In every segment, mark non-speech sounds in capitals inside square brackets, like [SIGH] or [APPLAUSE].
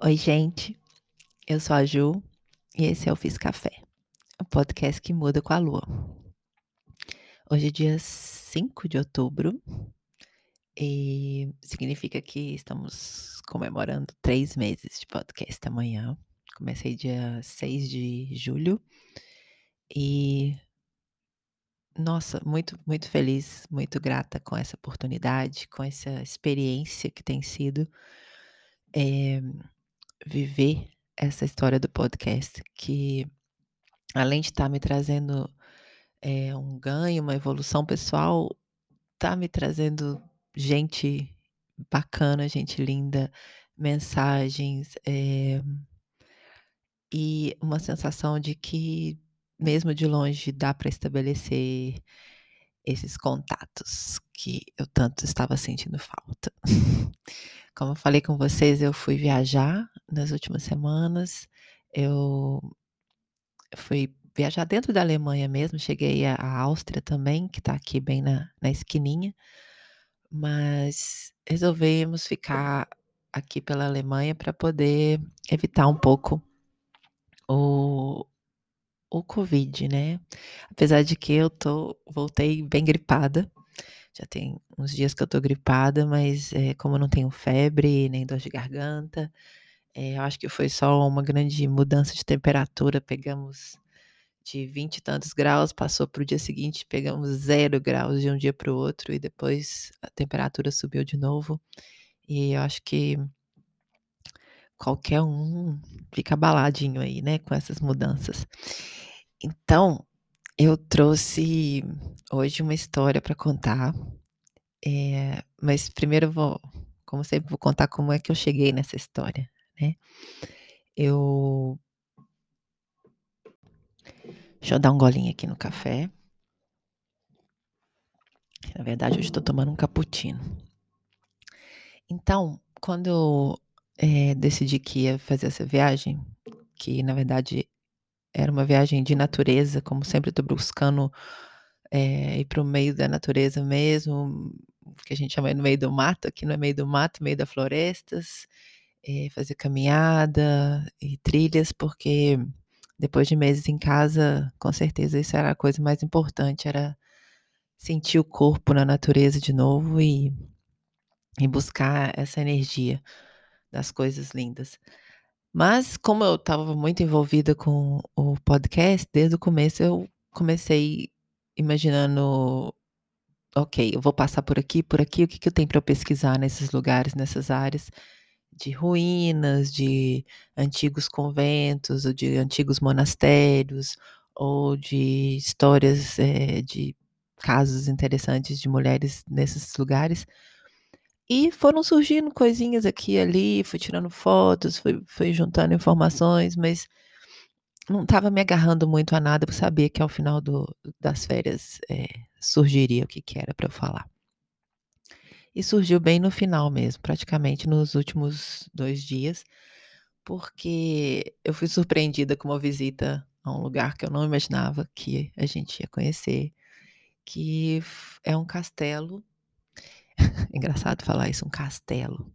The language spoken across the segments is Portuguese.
Oi, gente. Eu sou a Ju e esse é o Fiz Café, o podcast que muda com a lua. Hoje é dia 5 de outubro e significa que estamos comemorando três meses de podcast amanhã. Comecei dia 6 de julho e nossa, muito, muito feliz, muito grata com essa oportunidade, com essa experiência que tem sido é, viver essa história do podcast, que além de estar tá me trazendo é, um ganho, uma evolução pessoal, está me trazendo gente bacana, gente linda, mensagens é, e uma sensação de que mesmo de longe dá para estabelecer esses contatos que eu tanto estava sentindo falta. [LAUGHS] Como eu falei com vocês, eu fui viajar nas últimas semanas. Eu fui viajar dentro da Alemanha mesmo, cheguei à Áustria também, que está aqui bem na, na esquininha, mas resolvemos ficar aqui pela Alemanha para poder evitar um pouco o, o Covid, né? Apesar de que eu tô, voltei bem gripada. Já tem uns dias que eu tô gripada, mas é, como eu não tenho febre, nem dor de garganta, é, eu acho que foi só uma grande mudança de temperatura. Pegamos de 20 e tantos graus, passou para o dia seguinte, pegamos zero graus de um dia para o outro, e depois a temperatura subiu de novo. E eu acho que qualquer um fica abaladinho aí, né, com essas mudanças. Então, eu trouxe hoje uma história para contar, é, mas primeiro vou, como sempre, vou contar como é que eu cheguei nessa história, né? Eu. Deixa eu dar um golinho aqui no café. Na verdade, hoje estou tomando um cappuccino. Então, quando eu é, decidi que ia fazer essa viagem, que na verdade era uma viagem de natureza, como sempre estou buscando é, ir para o meio da natureza mesmo, que a gente chama no meio do mato, aqui no é meio do mato, meio das florestas, é, fazer caminhada e trilhas, porque depois de meses em casa, com certeza isso era a coisa mais importante, era sentir o corpo na natureza de novo e, e buscar essa energia das coisas lindas. Mas como eu estava muito envolvida com o podcast, desde o começo eu comecei imaginando, ok, eu vou passar por aqui, por aqui, o que, que eu tenho para pesquisar nesses lugares, nessas áreas de ruínas, de antigos conventos, ou de antigos monastérios, ou de histórias é, de casos interessantes de mulheres nesses lugares. E foram surgindo coisinhas aqui e ali, fui tirando fotos, fui, fui juntando informações, mas não estava me agarrando muito a nada, porque sabia que ao final do, das férias é, surgiria o que, que era para eu falar. E surgiu bem no final mesmo, praticamente nos últimos dois dias, porque eu fui surpreendida com uma visita a um lugar que eu não imaginava que a gente ia conhecer, que é um castelo [LAUGHS] Engraçado falar isso, um castelo.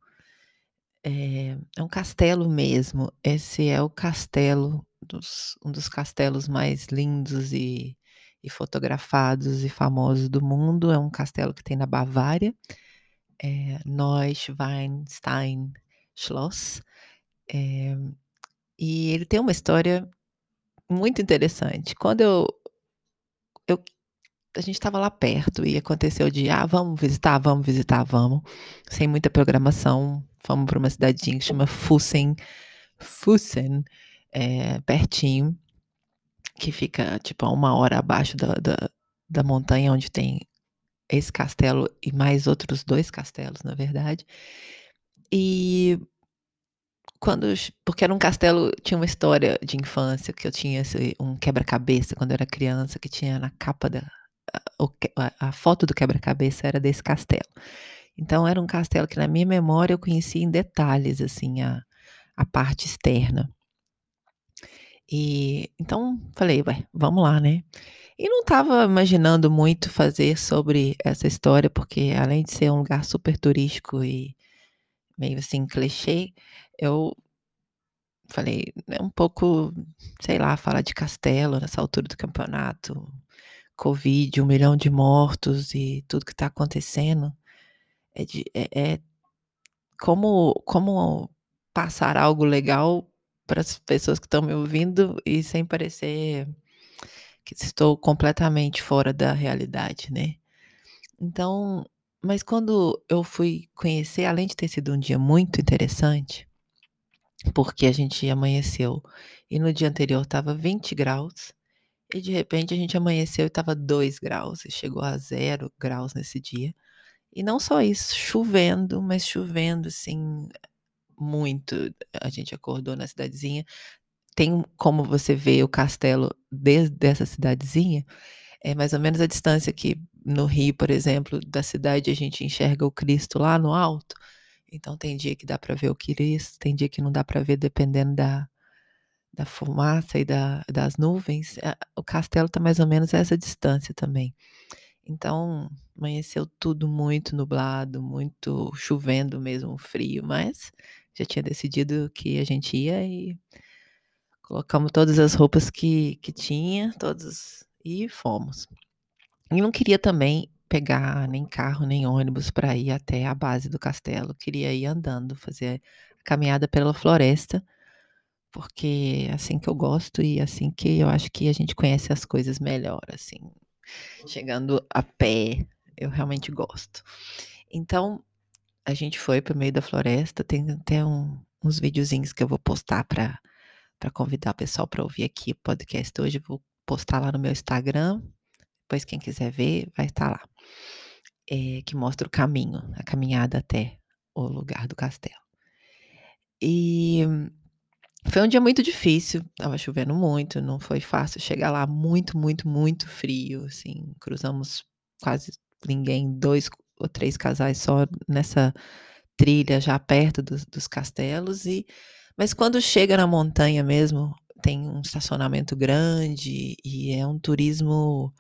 É, é um castelo mesmo. Esse é o castelo, dos, um dos castelos mais lindos e, e fotografados e famosos do mundo. É um castelo que tem na Bavária, é, Neuschwanstein Schloss. É, e ele tem uma história muito interessante. Quando eu, eu a gente estava lá perto e aconteceu de, ah, vamos visitar, vamos visitar, vamos, sem muita programação. Fomos para uma cidadinha que chama Fussen, Fussen, é, pertinho, que fica tipo uma hora abaixo da, da, da montanha onde tem esse castelo e mais outros dois castelos, na verdade. E quando porque era um castelo, tinha uma história de infância que eu tinha esse, um quebra-cabeça quando eu era criança que tinha na capa da, a, a foto do quebra-cabeça era desse castelo. Então era um castelo que na minha memória eu conhecia em detalhes assim a, a parte externa. E então falei, ué, vamos lá, né? E não estava imaginando muito fazer sobre essa história, porque além de ser um lugar super turístico e meio assim clichê, eu falei, é um pouco, sei lá, falar de Castelo nessa altura do campeonato, Covid, um milhão de mortos e tudo que está acontecendo, é, de, é, é como, como passar algo legal para as pessoas que estão me ouvindo e sem parecer que estou completamente fora da realidade, né? Então, mas quando eu fui conhecer, além de ter sido um dia muito interessante, porque a gente amanheceu e no dia anterior estava 20 graus, e de repente a gente amanheceu e estava 2 graus, e chegou a 0 graus nesse dia. E não só isso, chovendo, mas chovendo assim muito. A gente acordou na cidadezinha. Tem como você ver o castelo desde essa cidadezinha? É mais ou menos a distância que no Rio, por exemplo, da cidade a gente enxerga o Cristo lá no alto. Então tem dia que dá para ver o Cristo, tem dia que não dá para ver dependendo da, da fumaça e da, das nuvens. O castelo está mais ou menos a essa distância também. Então amanheceu tudo muito nublado, muito chovendo mesmo, frio, mas já tinha decidido que a gente ia e colocamos todas as roupas que, que tinha, todos e fomos. E não queria também pegar nem carro, nem ônibus para ir até a base do castelo. Queria ir andando, fazer a caminhada pela floresta, porque é assim que eu gosto e assim que eu acho que a gente conhece as coisas melhor, assim. Chegando a pé, eu realmente gosto. Então, a gente foi para o meio da floresta, tem até um, uns videozinhos que eu vou postar para convidar o pessoal para ouvir aqui o podcast hoje. Vou postar lá no meu Instagram. Depois, quem quiser ver, vai estar lá. É, que mostra o caminho, a caminhada até o lugar do castelo. E foi um dia muito difícil, estava chovendo muito, não foi fácil chegar lá, muito, muito, muito frio, assim, cruzamos quase ninguém, dois ou três casais só nessa trilha já perto dos castelos e mas quando chega na montanha mesmo, tem um estacionamento grande e é um turismo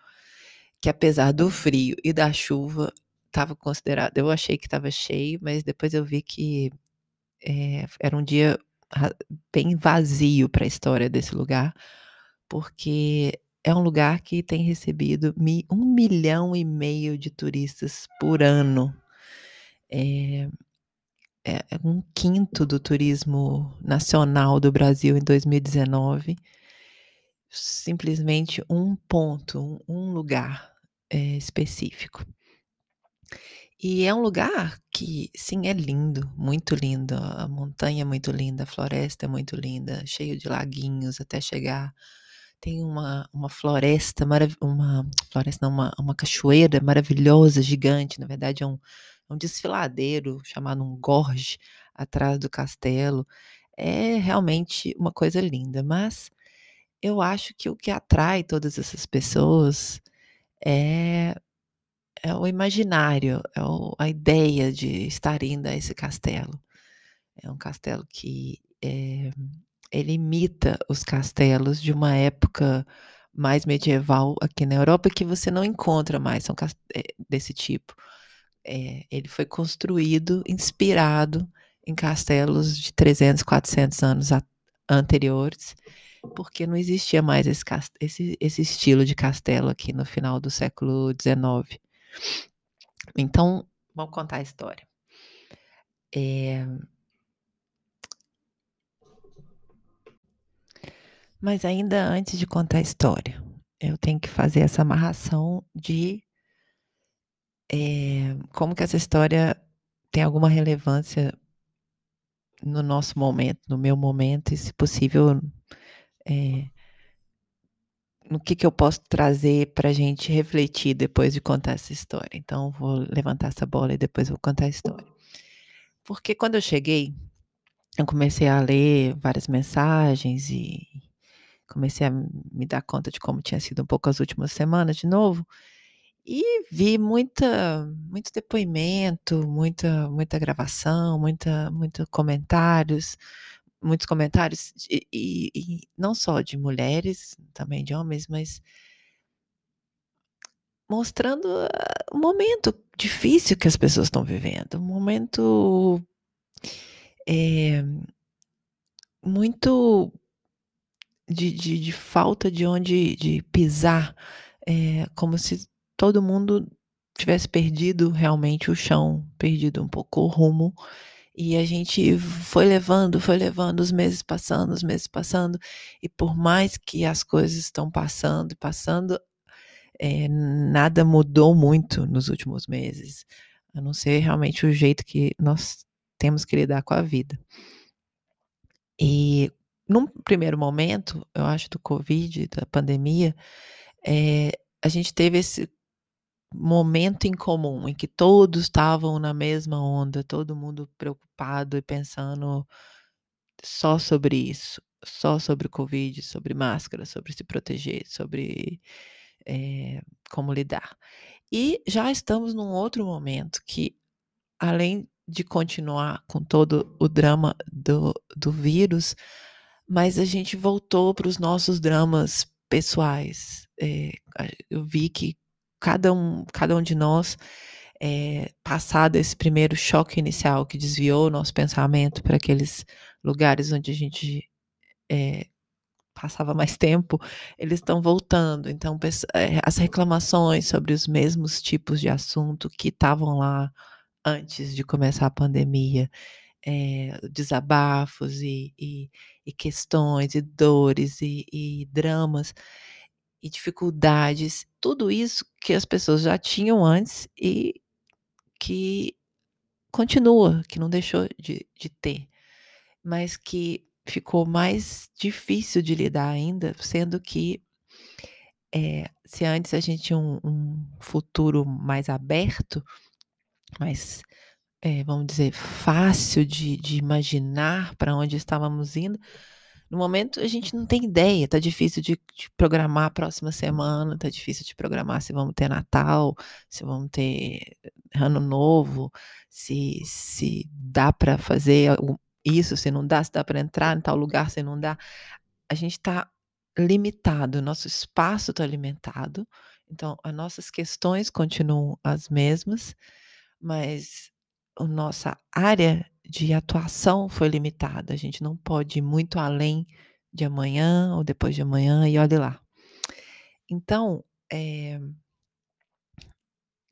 que apesar do frio e da chuva estava considerado, eu achei que estava cheio, mas depois eu vi que é, era um dia bem vazio para a história desse lugar, porque é um lugar que tem recebido um milhão e meio de turistas por ano. É, é um quinto do turismo nacional do Brasil em 2019. Simplesmente um ponto, um lugar é, específico. E é um lugar que, sim, é lindo, muito lindo. A montanha é muito linda, a floresta é muito linda, cheio de laguinhos até chegar tem uma, uma floresta, uma floresta, não, uma, uma cachoeira maravilhosa, gigante, na verdade é um, é um desfiladeiro chamado um gorge atrás do castelo. É realmente uma coisa linda, mas eu acho que o que atrai todas essas pessoas é, é o imaginário, é o, a ideia de estar indo a esse castelo. É um castelo que é, ele imita os castelos de uma época mais medieval aqui na Europa que você não encontra mais são eh, desse tipo. É, ele foi construído inspirado em castelos de 300, 400 anos a, anteriores, porque não existia mais esse, esse, esse estilo de castelo aqui no final do século XIX. Então, vamos contar a história. É, Mas ainda antes de contar a história, eu tenho que fazer essa amarração de é, como que essa história tem alguma relevância no nosso momento, no meu momento, e se possível, é, no que, que eu posso trazer para a gente refletir depois de contar essa história. Então, vou levantar essa bola e depois vou contar a história. Porque quando eu cheguei, eu comecei a ler várias mensagens e comecei a me dar conta de como tinha sido um pouco as últimas semanas de novo, e vi muita, muito depoimento, muita, muita gravação, muita, muito comentários, muitos comentários, e, e, e não só de mulheres, também de homens, mas mostrando o momento difícil que as pessoas estão vivendo, um momento é, muito de de de falta de onde de pisar, eh, como se todo mundo tivesse perdido realmente o chão, perdido um pouco o rumo, e a gente foi levando, foi levando, os meses passando, os meses passando, e por mais que as coisas estão passando e passando, eh, nada mudou muito nos últimos meses, a não ser realmente o jeito que nós temos que lidar com a vida. E num primeiro momento, eu acho, do Covid, da pandemia, eh, a gente teve esse momento em comum em que todos estavam na mesma onda, todo mundo preocupado e pensando só sobre isso, só sobre Covid, sobre máscara, sobre se proteger, sobre, eh, como lidar. E já estamos num outro momento que, além de continuar com todo o drama do do vírus, mas a gente voltou para os nossos dramas pessoais. A eu vi que cada um cada um de nós, eh, passado esse primeiro choque inicial que desviou o nosso pensamento para aqueles lugares onde a gente, eh, passava mais tempo, eles estão voltando. Então eh, as reclamações sobre os mesmos tipos de assunto que estavam lá antes de começar a pandemia, eh, desabafos e e e questões e dores e e dramas e dificuldades, tudo isso que as pessoas já tinham antes e que continua, que não deixou de de ter, mas que ficou mais difícil de lidar ainda, sendo que, eh, se antes a gente tinha um um futuro mais aberto, mais, eh, vamos dizer, fácil de de imaginar para onde estávamos indo, no momento a gente não tem ideia, tá difícil de de programar a próxima semana, tá difícil de programar se vamos ter Natal, se vamos ter Ano Novo, se se dá para fazer isso, se não dá, se dá para entrar em tal lugar, se não dá. A gente tá limitado, nosso espaço tá limitado, então as nossas questões continuam as mesmas, mas a nossa área de atuação foi limitada, a gente não pode ir muito além de amanhã ou depois de amanhã e olhe lá. Então, eh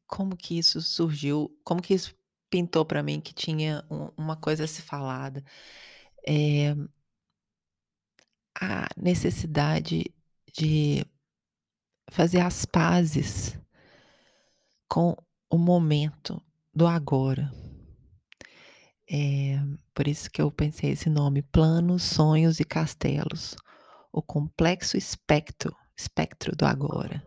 como que isso surgiu, como que isso pintou para mim que tinha um uma coisa a ser falada, eh a necessidade de fazer as pazes com o momento do agora. Eh, por isso que eu pensei esse nome, Planos, Sonhos e Castelos, o complexo espectro espectro do agora.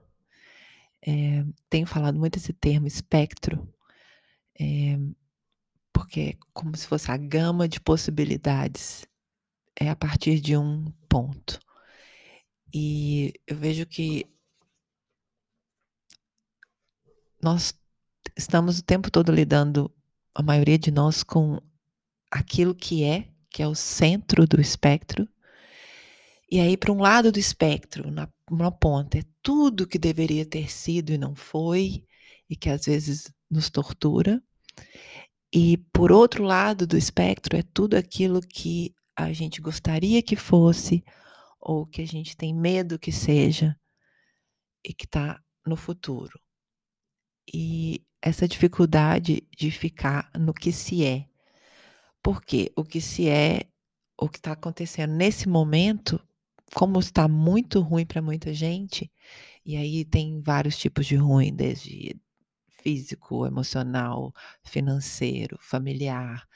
Eh, tenho falado muito esse termo espectro, eh, porque é como se fosse a gama de possibilidades, é a partir de um ponto. E eu vejo que nós estamos o tempo todo lidando, a maioria de nós, com aquilo que é, que é o centro do espectro. E aí para um lado do espectro, na uma ponta, é tudo que deveria ter sido e não foi, e que às vezes nos tortura. E por outro lado do espectro, é tudo aquilo que a gente gostaria que fosse, ou que a gente tem medo que seja, e que tá no futuro. E essa dificuldade de ficar no que se é. Porque o que se é, o que tá acontecendo nesse momento, como está muito ruim para muita gente, e aí tem vários tipos de ruim, desde físico, emocional, financeiro, familiar,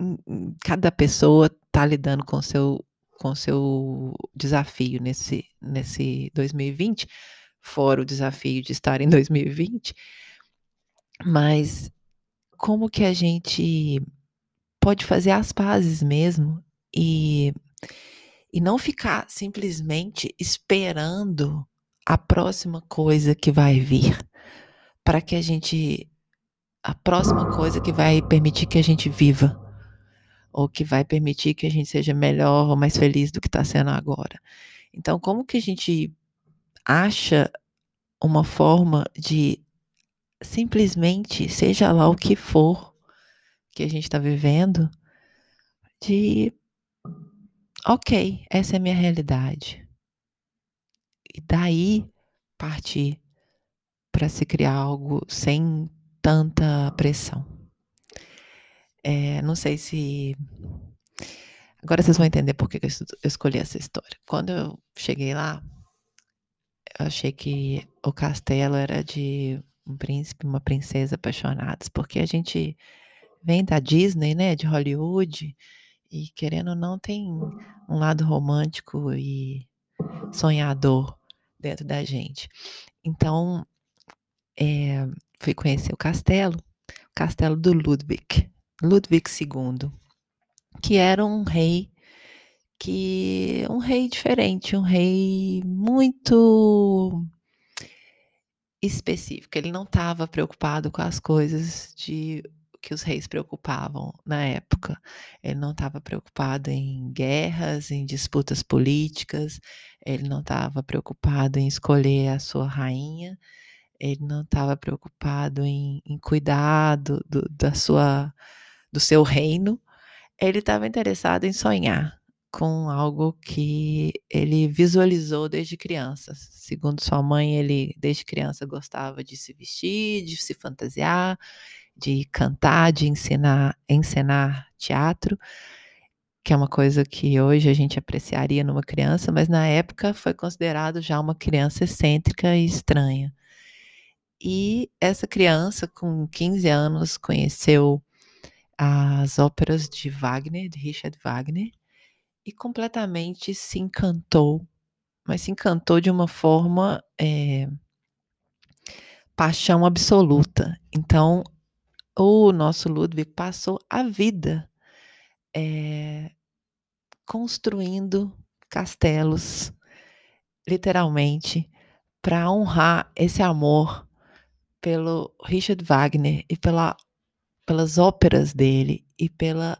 hum, cada pessoa tá lidando com seu com seu desafio nesse nesse 2020, fora o desafio de estar em 2020. Mas como que a gente pode fazer as pazes mesmo e e não ficar simplesmente esperando a próxima coisa que vai vir, para que a gente a próxima coisa que vai permitir que a gente viva, ou que vai permitir que a gente seja melhor ou mais feliz do que tá sendo agora. Então como que a gente acha uma forma de simplesmente, seja lá o que for que a gente tá vivendo, de ok, essa é a minha realidade. E daí partir para se criar algo sem tanta pressão. É, não sei se. Agora vocês vão entender por que eu escolhi essa história. Quando eu cheguei lá, eu achei que o castelo era de um príncipe e uma princesa apaixonados, porque a gente vem da Disney, né, de Hollywood, e querendo ou não tem um lado romântico e sonhador dentro da gente. Então, é, fui conhecer o castelo, o castelo do Ludwig, Ludwig II, que era um rei que um rei diferente, um rei muito específico. Ele não estava preocupado com as coisas de que os reis preocupavam na época. Ele não estava preocupado em guerras, em disputas políticas, ele não estava preocupado em escolher a sua rainha, ele não estava preocupado em, em cuidar do, do, da sua, do seu reino, ele estava interessado em sonhar com algo que ele visualizou desde criança. Segundo sua mãe, ele desde criança gostava de se vestir, de se fantasiar, de cantar, de ensinar, encenar teatro, que é uma coisa que hoje a gente apreciaria numa criança, mas na época foi considerado já uma criança excêntrica e estranha. E essa criança, com 15 anos, conheceu as óperas de Wagner, de Richard Wagner, e completamente se encantou, mas se encantou de uma forma é, paixão absoluta. Então, o nosso Ludwig passou a vida é, construindo castelos, literalmente, para honrar esse amor pelo Richard Wagner e pela, pelas óperas dele e pela,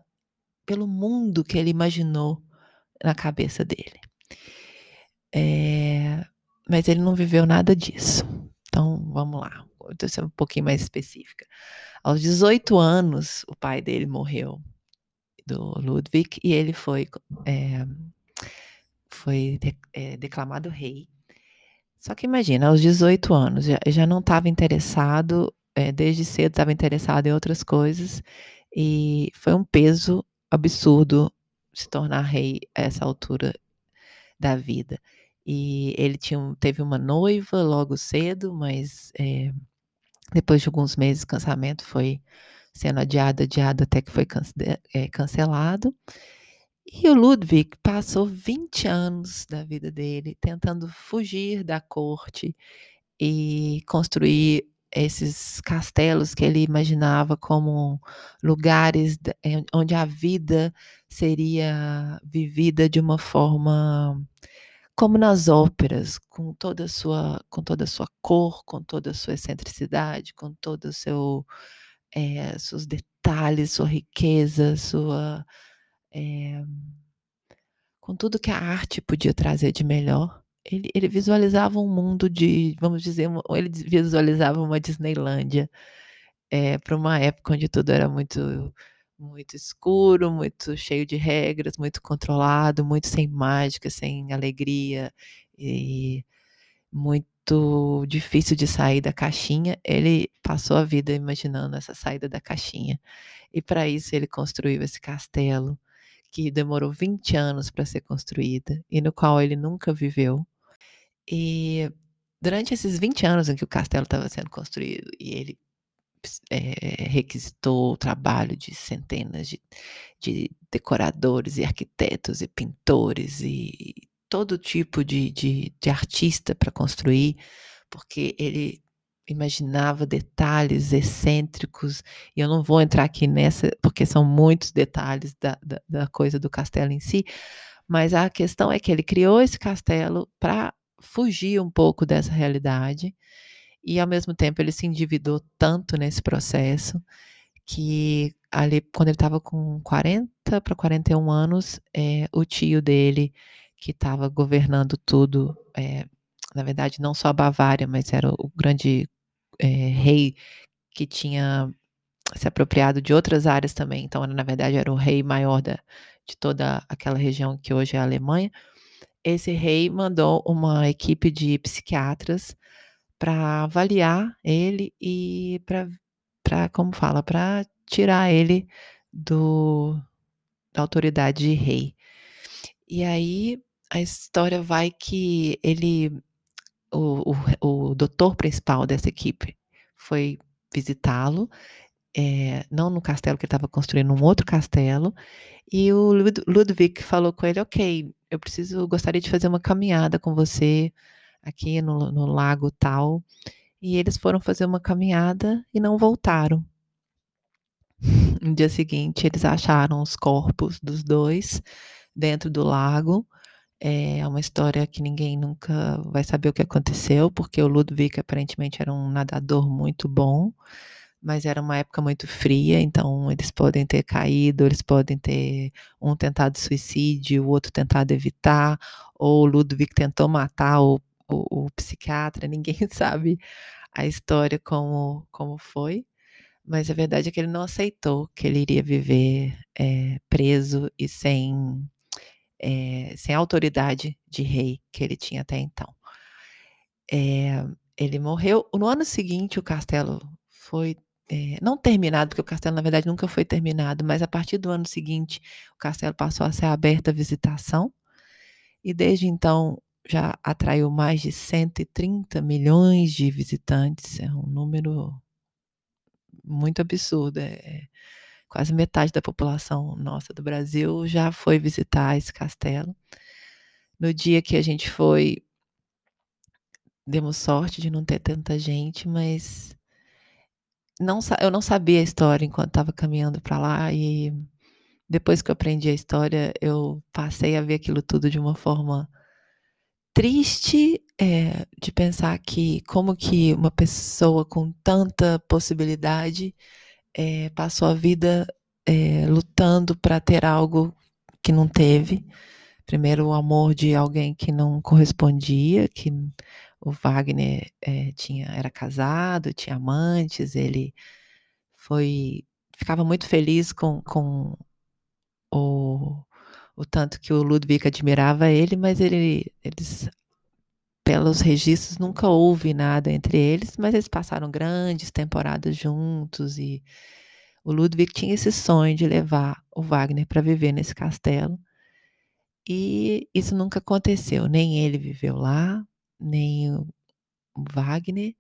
pelo mundo que ele imaginou na cabeça dele. É, mas ele não viveu nada disso. Então, vamos lá. Vou ser um pouquinho mais específica. Aos 18 anos, o pai dele morreu, do Ludwig, e ele foi, é, foi de, é, declamado rei. Só que imagina, aos 18 anos, já, já não estava interessado, é, desde cedo estava interessado em outras coisas, e foi um peso absurdo se tornar rei a essa altura da vida. E ele tinha, teve uma noiva logo cedo, mas é, depois de alguns meses, o casamento foi sendo adiado, adiado, até que foi é, cancelado. E o Ludwig passou 20 anos da vida dele tentando fugir da corte e construir esses castelos que ele imaginava como lugares eh, onde a vida seria vivida de uma forma como nas óperas, com toda a sua, com toda sua cor, com toda a sua excentricidade, com todo seu, é, seus detalhes, sua riqueza, sua, é, com tudo que a arte podia trazer de melhor. Ele, ele visualizava um mundo de, vamos dizer, ele visualizava uma Disneylândia é, para uma época onde tudo era muito muito escuro, muito cheio de regras, muito controlado, muito sem mágica, sem alegria e muito difícil de sair da caixinha. Ele passou a vida imaginando essa saída da caixinha. E para isso ele construiu esse castelo que demorou 20 anos para ser construída e no qual ele nunca viveu. E durante esses 20 anos em que o castelo estava sendo construído e ele é, requisitou o trabalho de centenas de, de, decoradores e arquitetos e pintores e todo tipo de, de, de artista para construir, porque ele imaginava detalhes excêntricos, e eu não vou entrar aqui nessa, porque são muitos detalhes da, da, da coisa do castelo em si, mas a questão é que ele criou esse castelo para fugir um pouco dessa realidade e ao mesmo tempo ele se endividou tanto nesse processo que ali quando ele estava com 40 para 41 anos, é, o tio dele que estava governando tudo, é, na verdade não só a Bavária, mas era o grande é, rei que tinha se apropriado de outras áreas também. Então, na verdade, era o rei maior da, de toda aquela região que hoje é a Alemanha. Esse rei mandou uma equipe de psiquiatras para avaliar ele e para, como fala, para tirar ele do, da autoridade de rei. E aí a história vai que ele, o, o, o doutor principal dessa equipe, foi visitá-lo, é, não no castelo que ele estava construindo, um outro castelo, e o Ludwig falou com ele, ok, eu preciso, gostaria de fazer uma caminhada com você aqui no, no lago tal. E eles foram fazer uma caminhada e não voltaram. [LAUGHS] No dia seguinte, eles acharam os corpos dos dois dentro do lago. É uma história que ninguém nunca vai saber o que aconteceu, porque o Ludwig aparentemente era um nadador muito bom mas era uma época muito fria, então eles podem ter caído, eles podem ter um tentado suicídio, o outro tentado evitar, ou o Ludwig tentou matar o, o, o psiquiatra, [LAUGHS] ninguém [LAUGHS] sabe a história como, como foi, mas a verdade é que ele não aceitou que ele iria viver é, preso e sem, é, sem autoridade de rei que ele tinha até então. É, ele morreu. No ano seguinte, o castelo foi é, não terminado, porque o castelo, na verdade, nunca foi terminado, mas a partir do ano seguinte, o castelo passou a ser aberto à visitação, e desde então já atraiu mais de 130 milhões de visitantes, é um número muito absurdo, é, quase metade da população nossa do Brasil já foi visitar esse castelo. No dia que a gente foi, demos sorte de não ter tanta gente, mas não, eu não sabia a história enquanto estava caminhando para lá e depois que eu aprendi a história, eu passei a ver aquilo tudo de uma forma triste é, de pensar que como que uma pessoa com tanta possibilidade é, passou a vida é, lutando para ter algo que não teve. Primeiro, o amor de alguém que não correspondia, que o Wagner é, tinha, era casado, tinha amantes, ele foi ficava muito feliz com, com o, o tanto que o Ludwig admirava ele, mas ele, eles, pelos registros, nunca houve nada entre eles, mas eles passaram grandes temporadas juntos e o Ludwig tinha esse sonho de levar o Wagner para viver nesse castelo. E isso nunca aconteceu, nem ele viveu lá, nem o Wagner.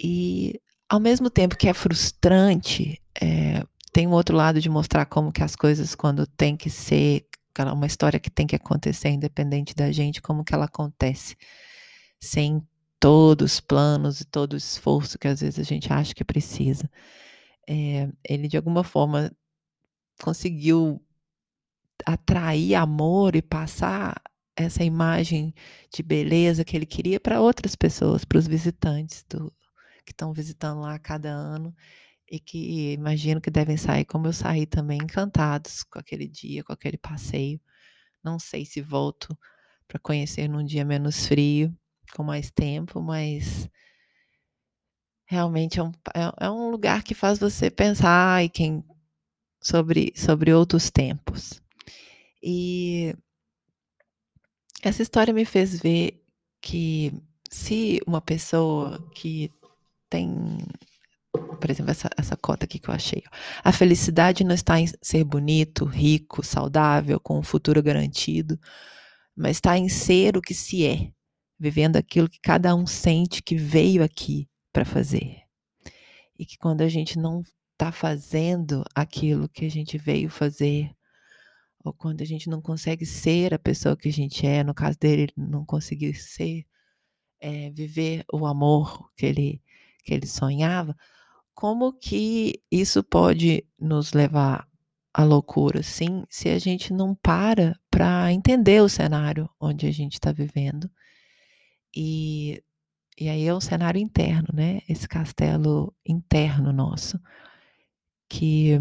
E ao mesmo tempo que é frustrante, é, tem um outro lado de mostrar como que as coisas, quando tem que ser, uma história que tem que acontecer independente da gente, como que ela acontece, sem todos os planos e todo o esforço que às vezes a gente acha que precisa. É, ele de alguma forma conseguiu atrair amor e passar essa imagem de beleza que ele queria para outras pessoas, para os visitantes do, que estão visitando lá cada ano e que imagino que devem sair como eu saí também, encantados com aquele dia, com aquele passeio. Não sei se volto para conhecer num dia menos frio, com mais tempo, mas realmente é um, é, é um lugar que faz você pensar e quem sobre, sobre outros tempos. E essa história me fez ver que se uma pessoa que tem, por exemplo, essa, essa cota aqui que eu achei, a felicidade não está em ser bonito, rico, saudável, com um futuro garantido, mas está em ser o que se é, vivendo aquilo que cada um sente que veio aqui para fazer. E que quando a gente não está fazendo aquilo que a gente veio fazer, ou quando a gente não consegue ser a pessoa que a gente é, no caso dele, não conseguir ser, é, viver o amor que ele, que ele sonhava, como que isso pode nos levar à loucura, sim, se a gente não para para entender o cenário onde a gente está vivendo. E, e aí é um cenário interno, né? Esse castelo interno nosso, que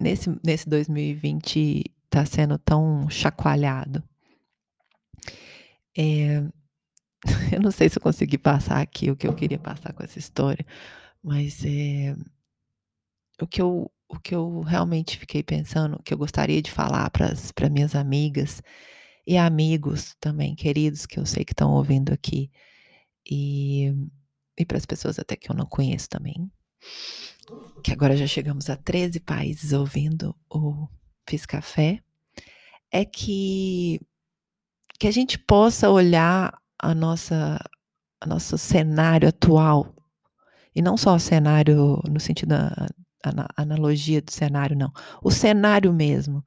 nesse, nesse 2020 está sendo tão chacoalhado. É, [LAUGHS] eu não sei se eu consegui passar aqui o que eu queria passar com essa história, Mas, eh o que eu o que eu realmente fiquei pensando, que eu gostaria de falar para minhas amigas e amigos também queridos que eu sei que estão ouvindo aqui, e e para as pessoas até que eu não conheço também, que agora já chegamos a 13 países ouvindo o Fiz Café, é que que a gente possa olhar a nossa a nosso cenário atual, e não só o cenário no sentido da ana analogia do cenário não, o cenário mesmo,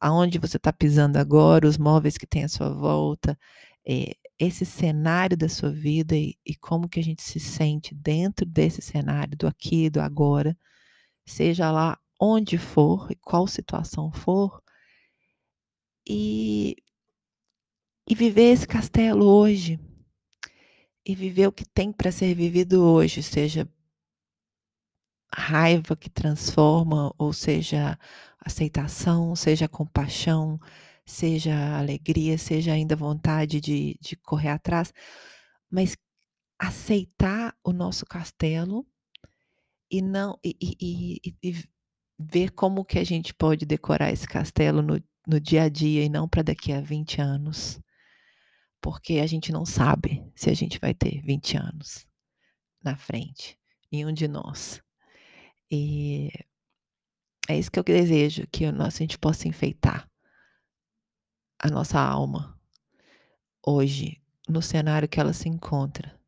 aonde você está pisando agora, os móveis que tem à sua volta, eh, esse cenário da sua vida e e como que a gente se sente dentro desse cenário do aqui do agora, seja lá onde for e qual situação for e e viver esse castelo hoje. E viver o que tem para ser vivido hoje, seja raiva que transforma, ou seja aceitação, seja compaixão, seja alegria, seja ainda vontade de de correr atrás, mas aceitar o nosso castelo e não e e e e ver como que a gente pode decorar esse castelo no no dia a dia e não para daqui a 20 anos. Porque a gente não sabe se a gente vai ter 20 anos na frente, nenhum de nós. E é isso que eu desejo, que o nosso a gente possa enfeitar a nossa alma hoje, no cenário que ela se encontra,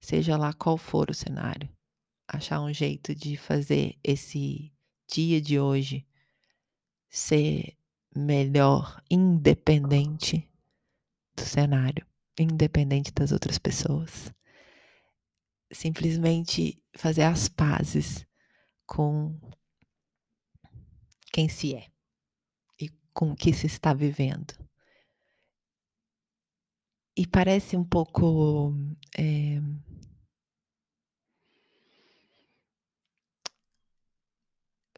seja lá qual for o cenário, achar um jeito de fazer esse dia de hoje ser melhor, independente do cenário, independente das outras pessoas. Simplesmente fazer as pazes com quem se é e com o que se está vivendo. E parece um pouco, eh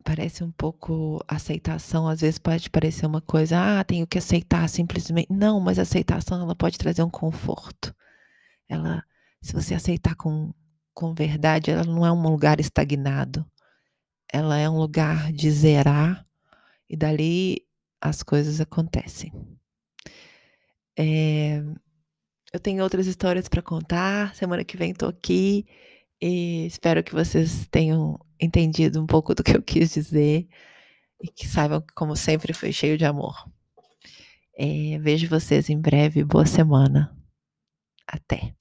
parece um pouco aceitação, às vezes pode parecer uma coisa: "Ah, tenho que aceitar simplesmente", não, mas aceitação ela pode trazer um conforto. Ela se você aceitar com com verdade, ela não é um lugar estagnado, ela é um lugar de zerar e dali as coisas acontecem. Eh, eu tenho outras histórias para contar, semana que vem estou aqui, e espero que vocês tenham entendido um pouco do que eu quis dizer, e que saibam que como sempre foi cheio de amor. Eh, vejo vocês em breve, boa semana. Até.